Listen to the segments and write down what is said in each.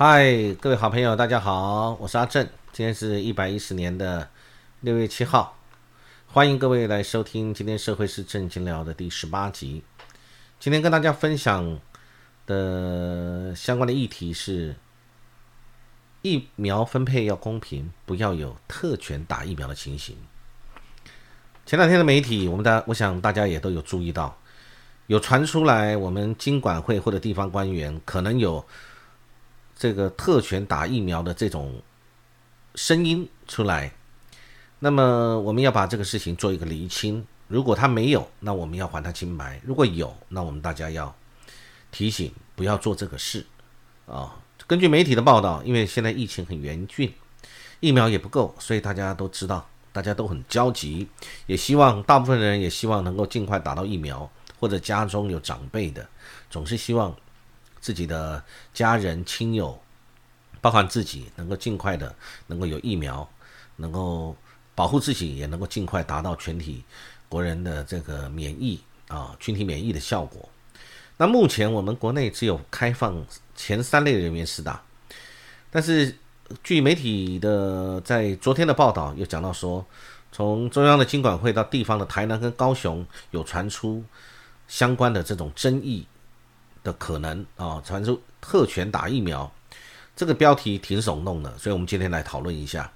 嗨，各位好朋友，大家好，我是阿正。今天是一百一十年的六月七号，欢迎各位来收听今天社会是正经聊的第十八集。今天跟大家分享的相关的议题是疫苗分配要公平，不要有特权打疫苗的情形。前两天的媒体，我们大我想大家也都有注意到，有传出来我们经管会或者地方官员可能有。这个特权打疫苗的这种声音出来，那么我们要把这个事情做一个厘清。如果他没有，那我们要还他清白；如果有，那我们大家要提醒不要做这个事啊。根据媒体的报道，因为现在疫情很严峻，疫苗也不够，所以大家都知道，大家都很焦急，也希望大部分人也希望能够尽快打到疫苗，或者家中有长辈的，总是希望。自己的家人亲友，包含自己，能够尽快的能够有疫苗，能够保护自己，也能够尽快达到全体国人的这个免疫啊，群体免疫的效果。那目前我们国内只有开放前三类人员施打，但是据媒体的在昨天的报道又讲到说，从中央的经管会到地方的台南跟高雄有传出相关的这种争议。的可能啊，传出特权打疫苗，这个标题挺耸动的，所以我们今天来讨论一下。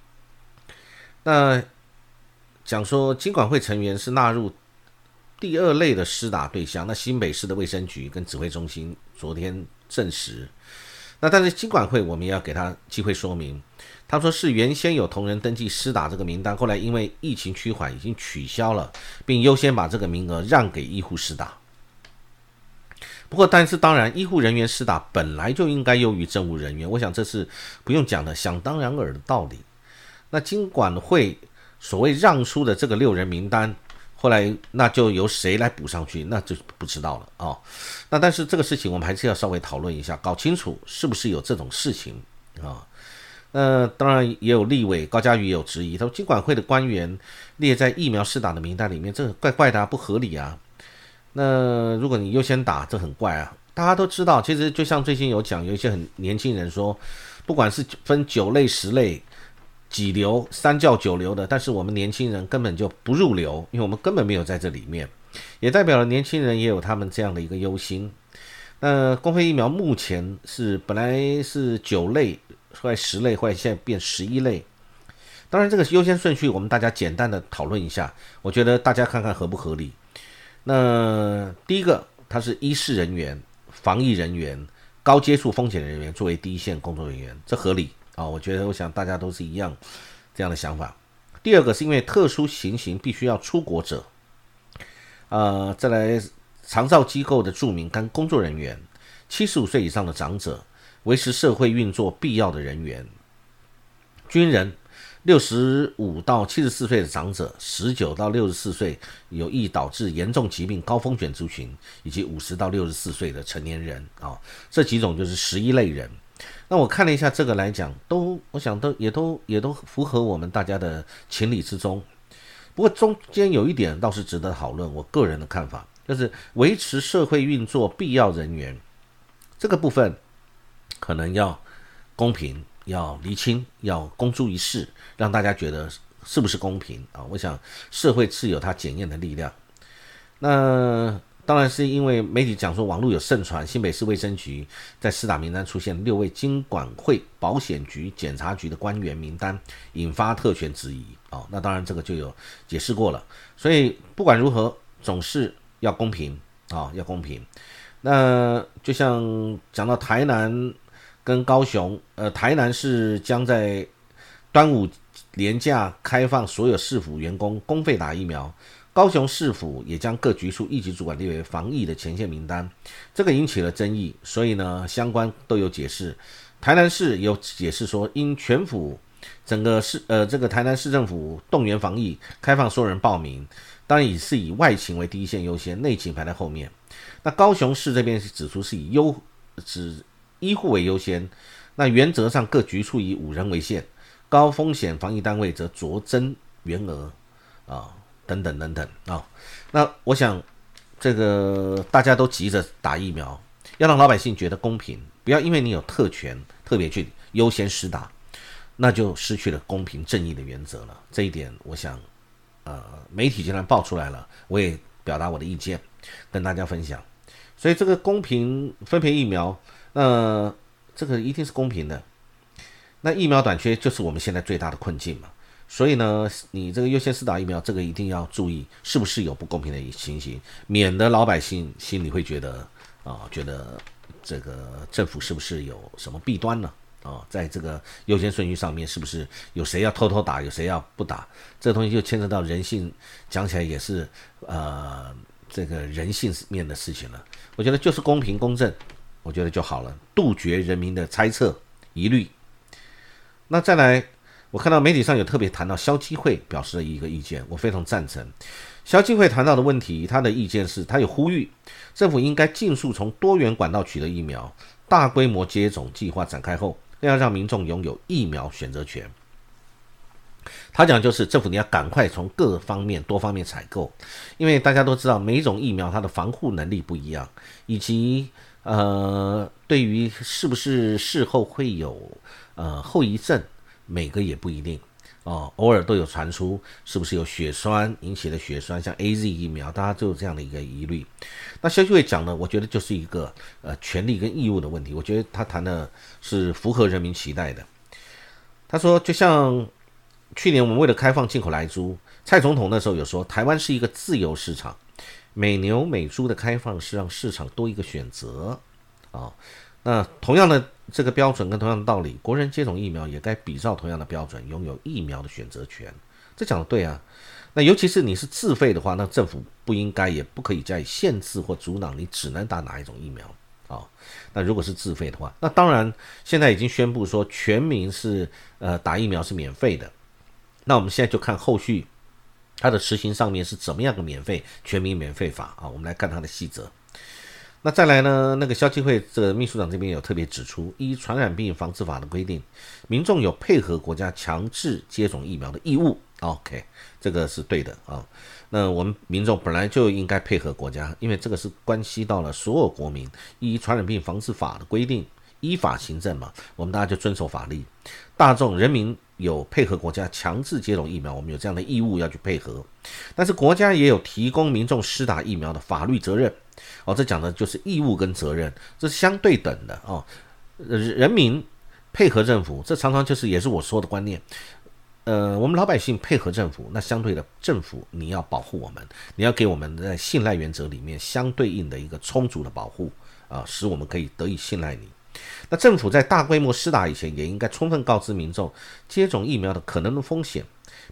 那讲说，经管会成员是纳入第二类的施打对象，那新北市的卫生局跟指挥中心昨天证实。那但是经管会我们也要给他机会说明，他说是原先有同仁登记施打这个名单，后来因为疫情趋缓已经取消了，并优先把这个名额让给医护施打。不过，但是当然，医护人员施打本来就应该优于政务人员，我想这是不用讲的，想当然尔的道理。那经管会所谓让出的这个六人名单，后来那就由谁来补上去，那就不知道了啊。那但是这个事情我们还是要稍微讨论一下，搞清楚是不是有这种事情啊。那当然也有立委高嘉瑜有质疑，他说经管会的官员列在疫苗施打的名单里面，这怪怪的，不合理啊。那如果你优先打，这很怪啊！大家都知道，其实就像最近有讲，有一些很年轻人说，不管是分九类、十类、几流、三教九流的，但是我们年轻人根本就不入流，因为我们根本没有在这里面，也代表了年轻人也有他们这样的一个忧心。那公费疫苗目前是本来是九类，后来十类，后来现在变十一类。当然，这个优先顺序我们大家简单的讨论一下，我觉得大家看看合不合理。那第一个，他是医事人员、防疫人员、高接触风险人员作为第一线工作人员，这合理啊？我觉得，我想大家都是一样这样的想法。第二个是因为特殊情形必须要出国者，呃，再来长照机构的著名跟工作人员、七十五岁以上的长者、维持社会运作必要的人员、军人。六十五到七十四岁的长者，十九到六十四岁有易导致严重疾病高风险族群，以及五十到六十四岁的成年人啊，这几种就是十一类人。那我看了一下这个来讲，都我想都也都也都符合我们大家的情理之中。不过中间有一点倒是值得讨论，我个人的看法就是维持社会运作必要人员这个部分，可能要公平。要厘清，要公诸于世，让大家觉得是不是公平啊？我想社会自有它检验的力量。那当然是因为媒体讲说网络有盛传，新北市卫生局在四大名单出现六位经管会、保险局、检察局的官员名单，引发特权质疑啊。那当然这个就有解释过了。所以不管如何，总是要公平啊，要公平。那就像讲到台南。跟高雄，呃，台南市将在端午连假开放所有市府员工公费打疫苗，高雄市府也将各局处一级主管列为防疫的前线名单，这个引起了争议，所以呢，相关都有解释。台南市有解释说，因全府整个市，呃，这个台南市政府动员防疫，开放所有人报名，当然也是以外勤为第一线优先，内勤排在后面。那高雄市这边是指出是以优指。医护为优先，那原则上各局处以五人为限，高风险防疫单位则酌增员额啊，等等等等啊。那我想，这个大家都急着打疫苗，要让老百姓觉得公平，不要因为你有特权特别去优先施打，那就失去了公平正义的原则了。这一点，我想，呃，媒体既然爆出来了，我也表达我的意见，跟大家分享。所以这个公平分配疫苗，那这个一定是公平的。那疫苗短缺就是我们现在最大的困境嘛。所以呢，你这个优先施打疫苗，这个一定要注意，是不是有不公平的情形，免得老百姓心里会觉得啊，觉得这个政府是不是有什么弊端呢？啊，在这个优先顺序上面，是不是有谁要偷偷打，有谁要不打？这东西就牵扯到人性，讲起来也是呃，这个人性面的事情了。我觉得就是公平公正，我觉得就好了，杜绝人民的猜测疑虑。那再来。我看到媒体上有特别谈到消基会表示的一个意见，我非常赞成。消基会谈到的问题，他的意见是，他有呼吁政府应该尽速从多元管道取得疫苗，大规模接种计划展开后，要让民众拥有疫苗选择权。他讲就是政府你要赶快从各方面多方面采购，因为大家都知道每种疫苗它的防护能力不一样，以及呃对于是不是事后会有呃后遗症。每个也不一定哦，偶尔都有传出是不是有血栓引起的血栓，像 A Z 疫苗，大家都有这样的一个疑虑。那消息会讲呢，我觉得就是一个呃权利跟义务的问题。我觉得他谈的是符合人民期待的。他说，就像去年我们为了开放进口来猪，蔡总统那时候有说，台湾是一个自由市场，美牛美猪的开放是让市场多一个选择啊。那同样的这个标准跟同样的道理，国人接种疫苗也该比照同样的标准，拥有疫苗的选择权。这讲的对啊。那尤其是你是自费的话，那政府不应该也不可以加以限制或阻挡，你只能打哪一种疫苗啊？那如果是自费的话，那当然现在已经宣布说全民是呃打疫苗是免费的。那我们现在就看后续它的实行上面是怎么样的免费全民免费法啊？我们来看它的细则。那再来呢？那个消基会这个秘书长这边有特别指出，依传染病防治法的规定，民众有配合国家强制接种疫苗的义务。OK，这个是对的啊。那我们民众本来就应该配合国家，因为这个是关系到了所有国民。依传染病防治法的规定，依法行政嘛，我们大家就遵守法律。大众人民有配合国家强制接种疫苗，我们有这样的义务要去配合。但是国家也有提供民众施打疫苗的法律责任。哦，这讲的就是义务跟责任，这是相对等的哦。人民配合政府，这常常就是也是我说的观念。呃，我们老百姓配合政府，那相对的政府你要保护我们，你要给我们在信赖原则里面相对应的一个充足的保护啊，使我们可以得以信赖你。那政府在大规模施打以前，也应该充分告知民众接种疫苗的可能的风险，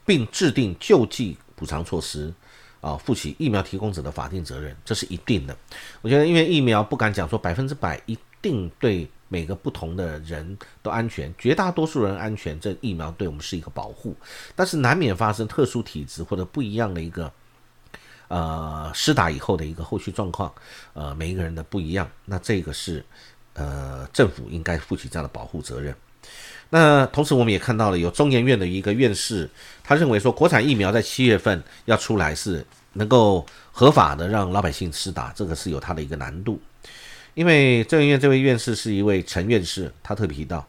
并制定救济补偿措施。啊，负起疫苗提供者的法定责任，这是一定的。我觉得，因为疫苗不敢讲说百分之百一定对每个不同的人都安全，绝大多数人安全，这疫苗对我们是一个保护。但是难免发生特殊体质或者不一样的一个，呃，施打以后的一个后续状况，呃，每一个人的不一样，那这个是呃政府应该负起这样的保护责任。那同时，我们也看到了有中研院的一个院士，他认为说，国产疫苗在七月份要出来是能够合法的让老百姓施打，这个是有它的一个难度。因为中研院这位院士是一位陈院士，他特别提到，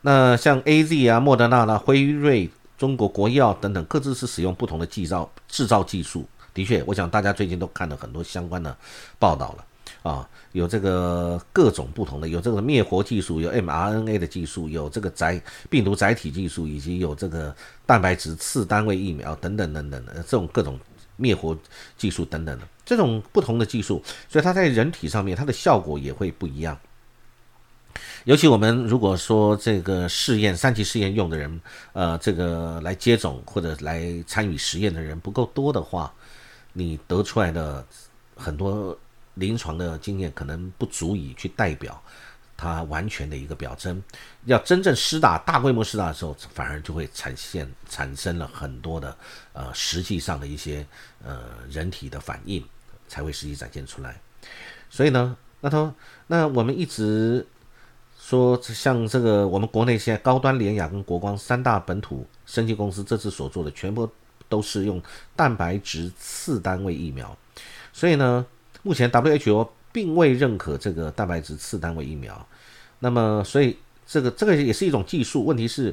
那像 A Z 啊、莫德纳啦、辉瑞、中国国药等等，各自是使用不同的制造制造技术。的确，我想大家最近都看了很多相关的报道了。啊，有这个各种不同的，有这个灭活技术，有 mRNA 的技术，有这个载病毒载体技术，以及有这个蛋白质次单位疫苗等等等等的这种各种灭活技术等等的这种不同的技术，所以它在人体上面它的效果也会不一样。尤其我们如果说这个试验三级试验用的人，呃，这个来接种或者来参与实验的人不够多的话，你得出来的很多。临床的经验可能不足以去代表它完全的一个表征，要真正施打大规模施打的时候，反而就会产现产生了很多的呃实际上的一些呃人体的反应才会实际展现出来。所以呢，那他那我们一直说像这个我们国内现在高端联雅跟国光三大本土生技公司这次所做的全部都是用蛋白质次单位疫苗，所以呢。目前 WHO 并未认可这个蛋白质次单位疫苗，那么所以这个这个也是一种技术，问题是。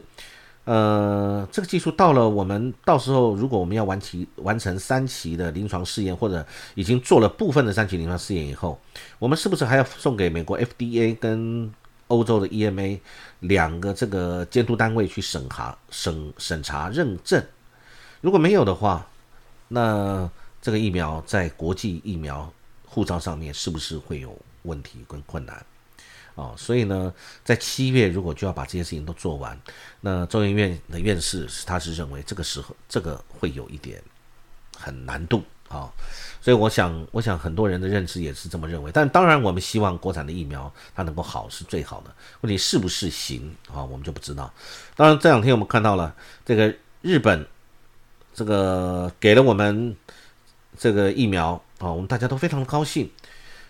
呃，这个技术到了，我们到时候如果我们要完期完成三期的临床试验，或者已经做了部分的三期临床试验以后，我们是不是还要送给美国 FDA 跟欧洲的 EMA 两个这个监督单位去审查、审审查认证？如果没有的话，那这个疫苗在国际疫苗护照上面是不是会有问题跟困难？哦，所以呢，在七月如果就要把这些事情都做完，那中研院的院士他是认为这个时候这个会有一点很难度啊，所以我想，我想很多人的认知也是这么认为。但当然，我们希望国产的疫苗它能够好是最好的，问题是不是行啊？我们就不知道。当然这两天我们看到了这个日本这个给了我们这个疫苗啊，我们大家都非常的高兴，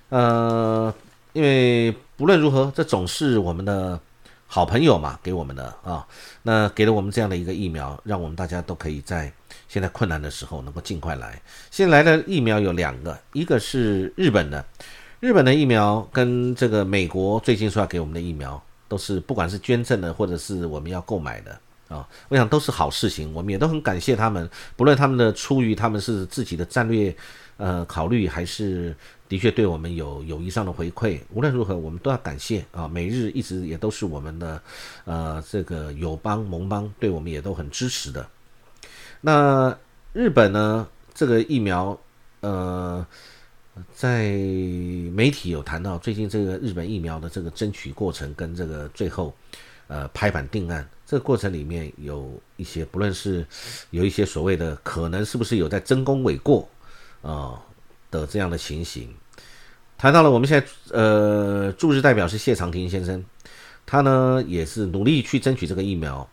呃。因为不论如何，这总是我们的好朋友嘛，给我们的啊，那给了我们这样的一个疫苗，让我们大家都可以在现在困难的时候能够尽快来。现在来的疫苗有两个，一个是日本的，日本的疫苗跟这个美国最近说要给我们的疫苗，都是不管是捐赠的或者是我们要购买的啊，我想都是好事情，我们也都很感谢他们，不论他们的出于他们是自己的战略呃考虑还是。的确对我们有友谊上的回馈，无论如何，我们都要感谢啊！美日一直也都是我们的呃这个友邦盟邦，对我们也都很支持的。那日本呢？这个疫苗呃，在媒体有谈到最近这个日本疫苗的这个争取过程跟这个最后呃拍板定案这个过程里面有一些，不论是有一些所谓的可能是不是有在争功诿过啊的这样的情形。谈到了，我们现在呃驻日代表是谢长廷先生，他呢也是努力去争取这个疫苗。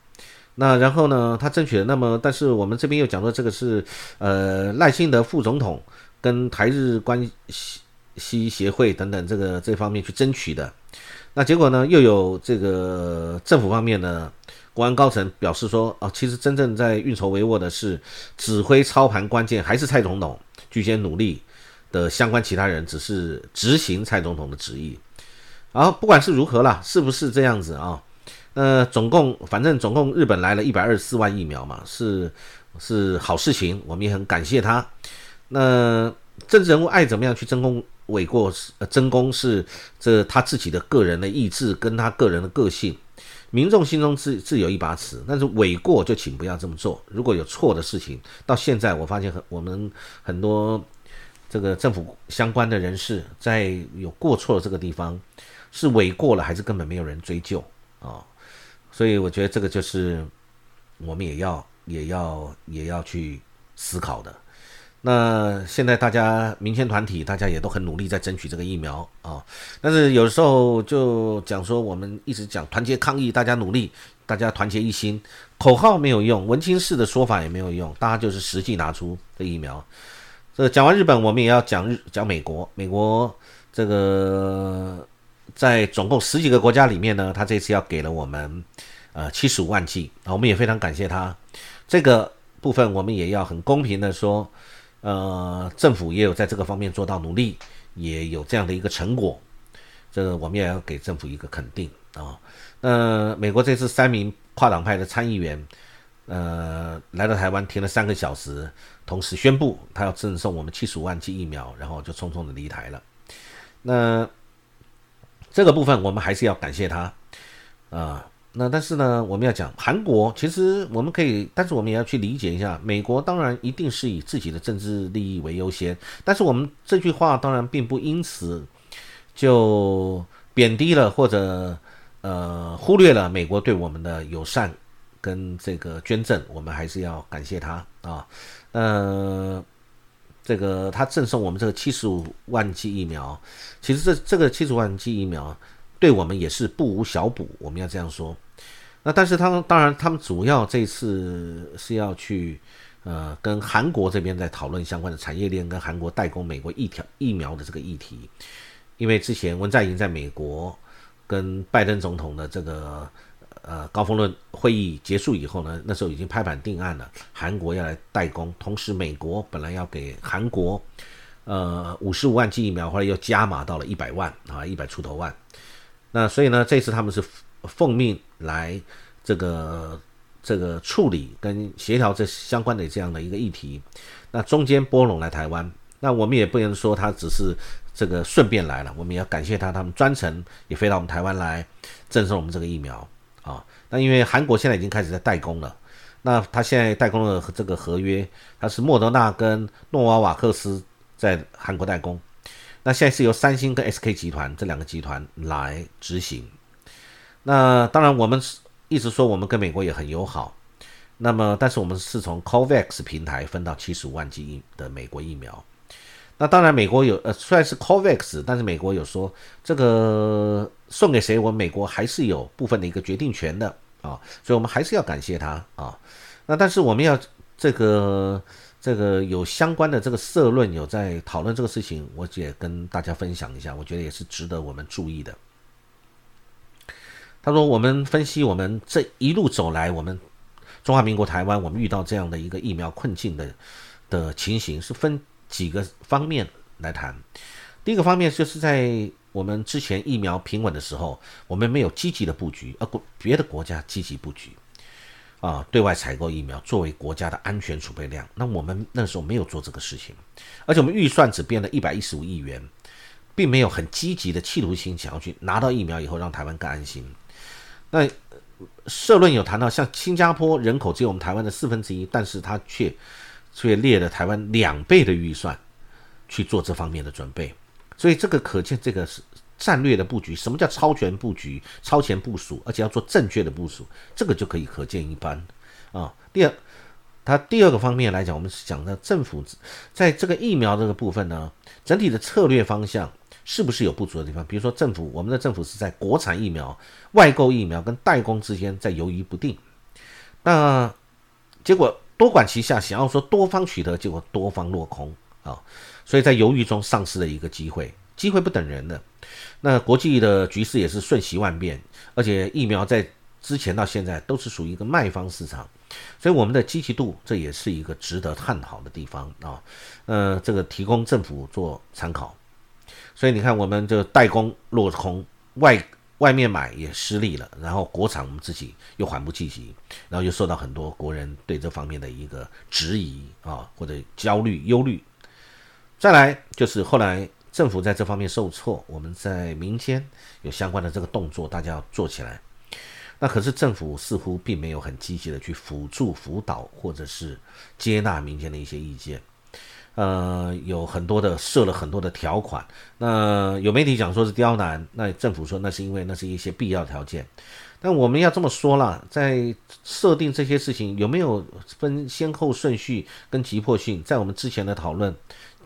那然后呢，他争取了，那么但是我们这边又讲说这个是呃赖清德副总统跟台日关系协会等等这个这方面去争取的。那结果呢，又有这个政府方面呢，国安高层表示说，啊，其实真正在运筹帷幄的是指挥操盘关键还是蔡总统，巨先努力。的相关其他人只是执行蔡总统的旨意，然后，不管是如何啦，是不是这样子啊？那总共反正总共日本来了一百二十四万疫苗嘛，是是好事情，我们也很感谢他。那政治人物爱怎么样去争功诿过，呃，争功是这他自己的个人的意志跟他个人的个性，民众心中自自有一把尺，但是诿过就请不要这么做。如果有错的事情，到现在我发现很我们很多。这个政府相关的人士在有过错的这个地方，是违过了还是根本没有人追究啊？所以我觉得这个就是我们也要也要也要去思考的。那现在大家民间团体大家也都很努力在争取这个疫苗啊，但是有时候就讲说我们一直讲团结抗疫，大家努力，大家团结一心，口号没有用，文青式的说法也没有用，大家就是实际拿出这疫苗。这讲完日本，我们也要讲日讲美国。美国这个在总共十几个国家里面呢，他这次要给了我们呃七十五万剂啊，我们也非常感谢他。这个部分我们也要很公平的说，呃，政府也有在这个方面做到努力，也有这样的一个成果，这个我们也要给政府一个肯定啊。那美国这次三名跨党派的参议员。呃，来到台湾停了三个小时，同时宣布他要赠送我们七十五万剂疫苗，然后就匆匆的离台了。那这个部分我们还是要感谢他啊。那但是呢，我们要讲韩国，其实我们可以，但是我们也要去理解一下，美国当然一定是以自己的政治利益为优先，但是我们这句话当然并不因此就贬低了或者呃忽略了美国对我们的友善。跟这个捐赠，我们还是要感谢他啊。呃，这个他赠送我们这个七十五万剂疫苗，其实这这个七十万剂疫苗对我们也是不无小补，我们要这样说。那但是他们当然，他们主要这次是要去呃跟韩国这边在讨论相关的产业链，跟韩国代工美国一条疫苗的这个议题。因为之前文在寅在美国跟拜登总统的这个。呃，高峰论会议结束以后呢，那时候已经拍板定案了，韩国要来代工，同时美国本来要给韩国，呃，五十五万剂疫苗，后来又加码到了一百万啊，一百出头万。那所以呢，这次他们是奉命来这个这个处理跟协调这相关的这样的一个议题。那中间波隆来台湾，那我们也不能说他只是这个顺便来了，我们也要感谢他，他们专程也飞到我们台湾来赠送我们这个疫苗啊。那因为韩国现在已经开始在代工了，那他现在代工的这个合约，他是莫德纳跟诺瓦瓦克斯在韩国代工，那现在是由三星跟 SK 集团这两个集团来执行。那当然我们一直说我们跟美国也很友好。那么，但是我们是从 COVAX 平台分到七十五万剂的美国疫苗。那当然，美国有呃，虽然是 COVAX，但是美国有说这个送给谁，我们美国还是有部分的一个决定权的啊，所以我们还是要感谢他啊。那但是我们要这个这个有相关的这个社论有在讨论这个事情，我也跟大家分享一下，我觉得也是值得我们注意的。他说，我们分析我们这一路走来，我们。中华民国台湾，我们遇到这样的一个疫苗困境的的情形，是分几个方面来谈。第一个方面就是在我们之前疫苗平稳的时候，我们没有积极的布局，而国别的国家积极布局啊，对外采购疫苗作为国家的安全储备量。那我们那时候没有做这个事情，而且我们预算只编了一百一十五亿元，并没有很积极的企图心想要去拿到疫苗以后让台湾更安心。那。社论有谈到，像新加坡人口只有我们台湾的四分之一，但是他却却列了台湾两倍的预算去做这方面的准备，所以这个可见这个是战略的布局。什么叫超前布局、超前部署，而且要做正确的部署，这个就可以可见一斑啊。第二，它第二个方面来讲，我们是讲的政府在这个疫苗这个部分呢，整体的策略方向。是不是有不足的地方？比如说，政府我们的政府是在国产疫苗、外购疫苗跟代工之间在犹豫不定，那结果多管齐下，想要说多方取得，结果多方落空啊，所以在犹豫中丧失了一个机会，机会不等人的。那国际的局势也是瞬息万变，而且疫苗在之前到现在都是属于一个卖方市场，所以我们的积极度这也是一个值得探讨的地方啊。呃，这个提供政府做参考。所以你看，我们这代工落空，外外面买也失利了，然后国产我们自己又缓不济急，然后又受到很多国人对这方面的一个质疑啊，或者焦虑、忧虑。再来就是后来政府在这方面受挫，我们在民间有相关的这个动作，大家要做起来。那可是政府似乎并没有很积极的去辅助、辅导，或者是接纳民间的一些意见。呃，有很多的设了很多的条款，那有媒体讲说是刁难，那政府说那是因为那是一些必要条件，但我们要这么说了，在设定这些事情有没有分先后顺序跟急迫性，在我们之前的讨论，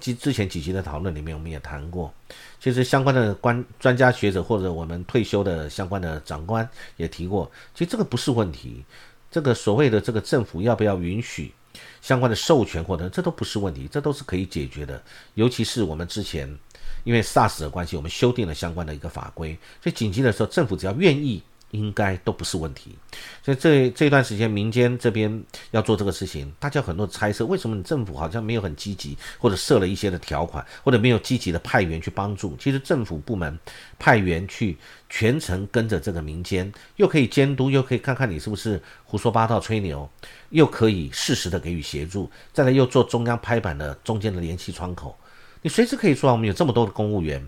之之前几集的讨论里面，我们也谈过，其实相关的关专家学者或者我们退休的相关的长官也提过，其实这个不是问题，这个所谓的这个政府要不要允许？相关的授权或者这都不是问题，这都是可以解决的。尤其是我们之前因为 SARS 的关系，我们修订了相关的一个法规，所以紧急的时候，政府只要愿意。应该都不是问题，所以这这段时间民间这边要做这个事情，大家很多猜测，为什么你政府好像没有很积极，或者设了一些的条款，或者没有积极的派员去帮助？其实政府部门派员去全程跟着这个民间，又可以监督，又可以看看你是不是胡说八道吹牛，又可以适时的给予协助，再来又做中央拍板的中间的联系窗口，你随时可以说，我们有这么多的公务员，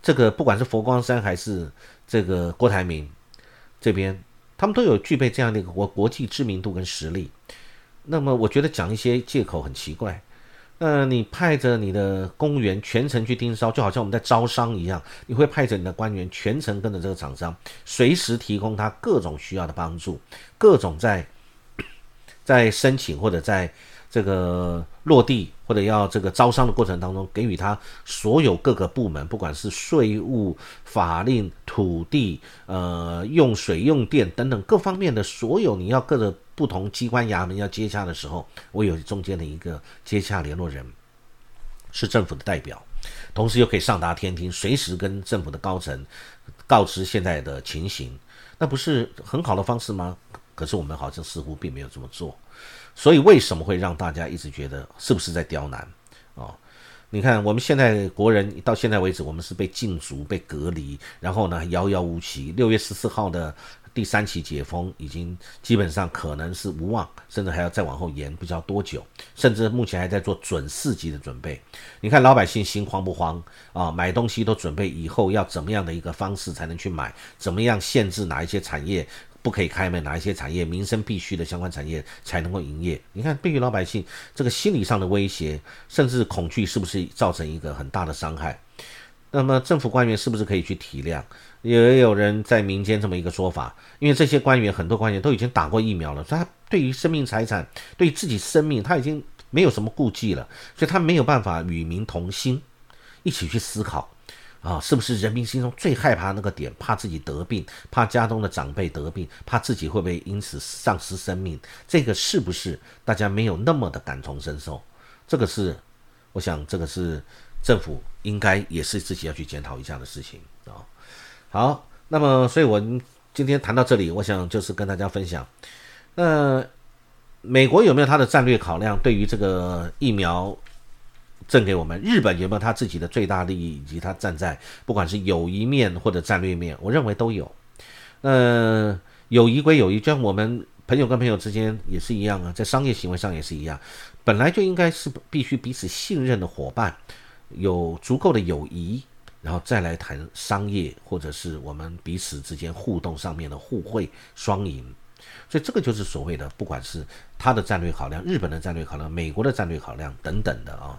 这个不管是佛光山还是这个郭台铭。这边他们都有具备这样的一个国国际知名度跟实力，那么我觉得讲一些借口很奇怪。呃，你派着你的公务员全程去盯梢，就好像我们在招商一样，你会派着你的官员全程跟着这个厂商，随时提供他各种需要的帮助，各种在 在申请或者在。这个落地或者要这个招商的过程当中，给予他所有各个部门，不管是税务、法令、土地、呃用水用电等等各方面的所有你要各个不同机关衙门要接洽的时候，我有中间的一个接洽联络人，是政府的代表，同时又可以上达天听，随时跟政府的高层告知现在的情形，那不是很好的方式吗？可是我们好像似乎并没有这么做。所以为什么会让大家一直觉得是不是在刁难啊？你看，我们现在国人到现在为止，我们是被禁足、被隔离，然后呢遥遥无期。六月十四号的第三期解封已经基本上可能是无望，甚至还要再往后延，不知道多久。甚至目前还在做准四级的准备。你看老百姓心慌不慌啊？买东西都准备以后要怎么样的一个方式才能去买？怎么样限制哪一些产业？不可以开门，哪一些产业民生必须的相关产业才能够营业？你看，对于老百姓这个心理上的威胁，甚至恐惧，是不是造成一个很大的伤害？那么政府官员是不是可以去体谅？也有人在民间这么一个说法，因为这些官员很多官员都已经打过疫苗了，所以他对于生命财产，对自己生命，他已经没有什么顾忌了，所以他没有办法与民同心，一起去思考。啊，是不是人民心中最害怕那个点？怕自己得病，怕家中的长辈得病，怕自己会不会因此丧失生命？这个是不是大家没有那么的感同身受？这个是，我想这个是政府应该也是自己要去检讨一下的事情啊。好，那么所以我今天谈到这里，我想就是跟大家分享，那美国有没有它的战略考量？对于这个疫苗？赠给我们日本有没有他自己的最大利益，以及他站在不管是友谊面或者战略面，我认为都有。呃，友谊归友谊，就像我们朋友跟朋友之间也是一样啊，在商业行为上也是一样，本来就应该是必须彼此信任的伙伴，有足够的友谊，然后再来谈商业或者是我们彼此之间互动上面的互惠双赢。所以这个就是所谓的，不管是他的战略考量、日本的战略考量、美国的战略考量等等的啊。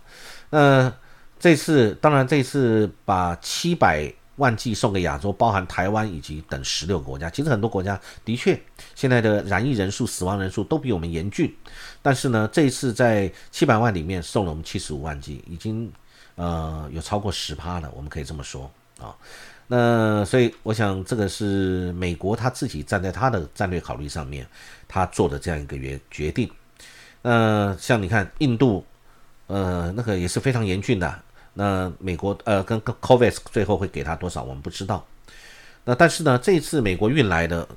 那这次当然这次把七百万剂送给亚洲，包含台湾以及等十六个国家。其实很多国家的确现在的染疫人数、死亡人数都比我们严峻，但是呢，这一次在七百万里面送了我们七十五万剂，已经呃有超过十趴了，我们可以这么说啊。那所以我想，这个是美国他自己站在他的战略考虑上面，他做的这样一个决决定。那像你看，印度，呃，那个也是非常严峻的。那美国，呃，跟 COVAX 最后会给他多少，我们不知道。那但是呢，这次美国运来的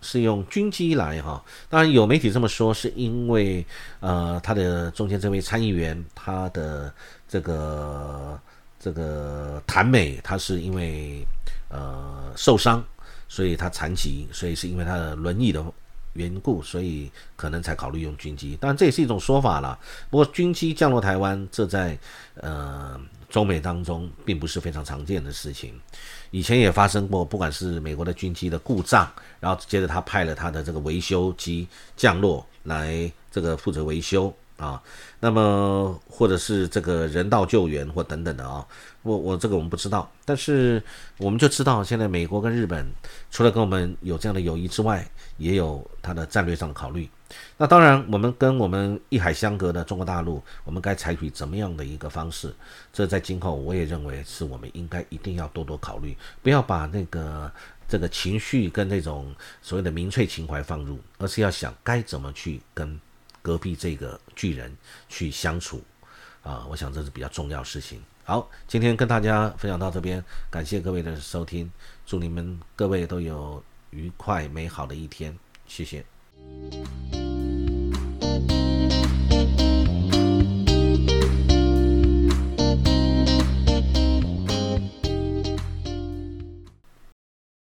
是用军机来哈，当然有媒体这么说，是因为呃，他的中间这位参议员他的这个。这个谭美，他是因为呃受伤，所以他残疾，所以是因为他的轮椅的缘故，所以可能才考虑用军机。当然这也是一种说法了。不过军机降落台湾，这在呃中美当中并不是非常常见的事情。以前也发生过，不管是美国的军机的故障，然后接着他派了他的这个维修机降落来这个负责维修。啊，那么或者是这个人道救援或等等的啊，我我这个我们不知道，但是我们就知道现在美国跟日本除了跟我们有这样的友谊之外，也有它的战略上的考虑。那当然，我们跟我们一海相隔的中国大陆，我们该采取怎么样的一个方式？这在今后我也认为是我们应该一定要多多考虑，不要把那个这个情绪跟那种所谓的民粹情怀放入，而是要想该怎么去跟。隔壁这个巨人去相处，啊，我想这是比较重要事情。好，今天跟大家分享到这边，感谢各位的收听，祝你们各位都有愉快美好的一天，谢谢。